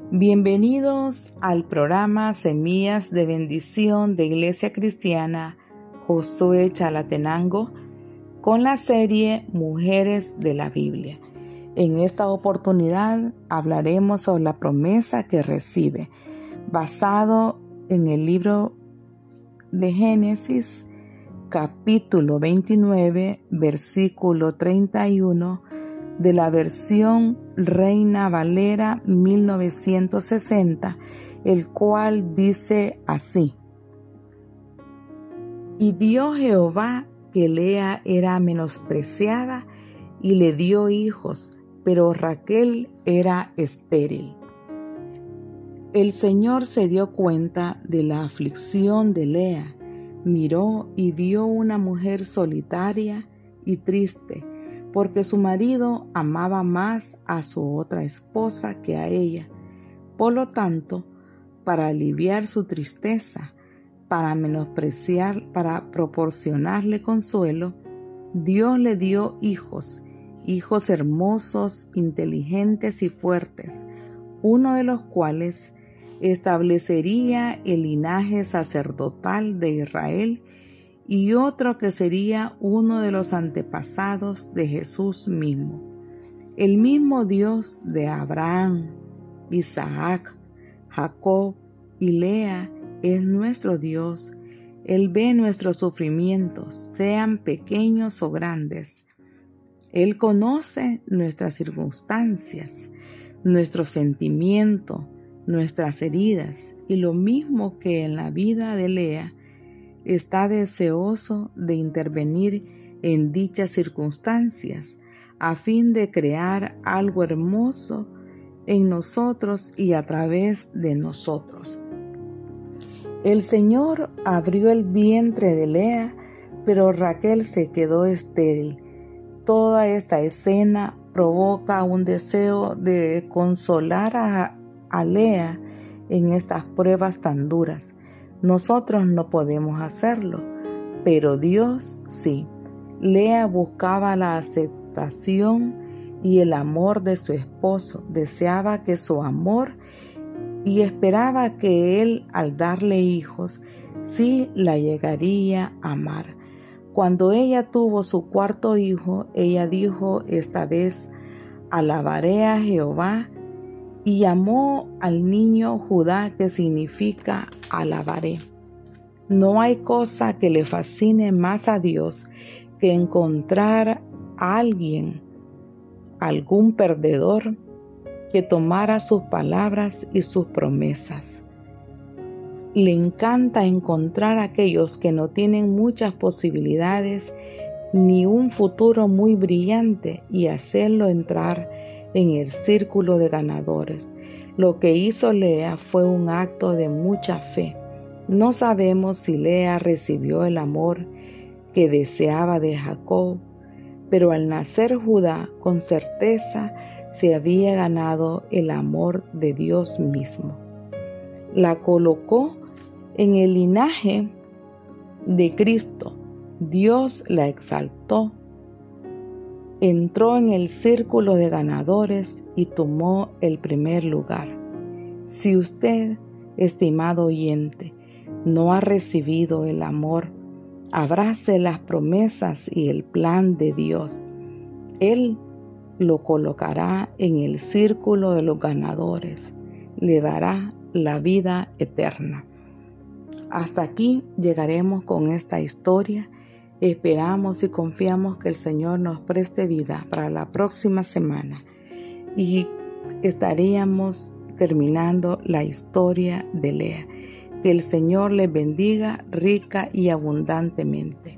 Bienvenidos al programa Semillas de Bendición de Iglesia Cristiana Josué Chalatenango con la serie Mujeres de la Biblia. En esta oportunidad hablaremos sobre la promesa que recibe, basado en el libro de Génesis, capítulo 29, versículo 31 de la versión Reina Valera 1960, el cual dice así. Y dio Jehová que Lea era menospreciada y le dio hijos, pero Raquel era estéril. El Señor se dio cuenta de la aflicción de Lea, miró y vio una mujer solitaria y triste, porque su marido amaba más a su otra esposa que a ella. Por lo tanto, para aliviar su tristeza, para menospreciar, para proporcionarle consuelo, Dios le dio hijos, hijos hermosos, inteligentes y fuertes, uno de los cuales establecería el linaje sacerdotal de Israel y otro que sería uno de los antepasados de Jesús mismo. El mismo Dios de Abraham, Isaac, Jacob y Lea es nuestro Dios. Él ve nuestros sufrimientos, sean pequeños o grandes. Él conoce nuestras circunstancias, nuestro sentimiento, nuestras heridas y lo mismo que en la vida de Lea, está deseoso de intervenir en dichas circunstancias a fin de crear algo hermoso en nosotros y a través de nosotros. El Señor abrió el vientre de Lea, pero Raquel se quedó estéril. Toda esta escena provoca un deseo de consolar a, a Lea en estas pruebas tan duras. Nosotros no podemos hacerlo, pero Dios sí. Lea buscaba la aceptación y el amor de su esposo. Deseaba que su amor y esperaba que él, al darle hijos, sí la llegaría a amar. Cuando ella tuvo su cuarto hijo, ella dijo esta vez, alabaré a Jehová y llamó al niño Judá que significa alabaré. No hay cosa que le fascine más a Dios que encontrar a alguien, algún perdedor, que tomara sus palabras y sus promesas. Le encanta encontrar a aquellos que no tienen muchas posibilidades ni un futuro muy brillante y hacerlo entrar en el círculo de ganadores. Lo que hizo Lea fue un acto de mucha fe. No sabemos si Lea recibió el amor que deseaba de Jacob, pero al nacer Judá con certeza se había ganado el amor de Dios mismo. La colocó en el linaje de Cristo. Dios la exaltó entró en el círculo de ganadores y tomó el primer lugar. Si usted, estimado oyente, no ha recibido el amor, abrace las promesas y el plan de Dios. Él lo colocará en el círculo de los ganadores, le dará la vida eterna. Hasta aquí llegaremos con esta historia Esperamos y confiamos que el Señor nos preste vida para la próxima semana y estaríamos terminando la historia de Lea. Que el Señor le bendiga rica y abundantemente.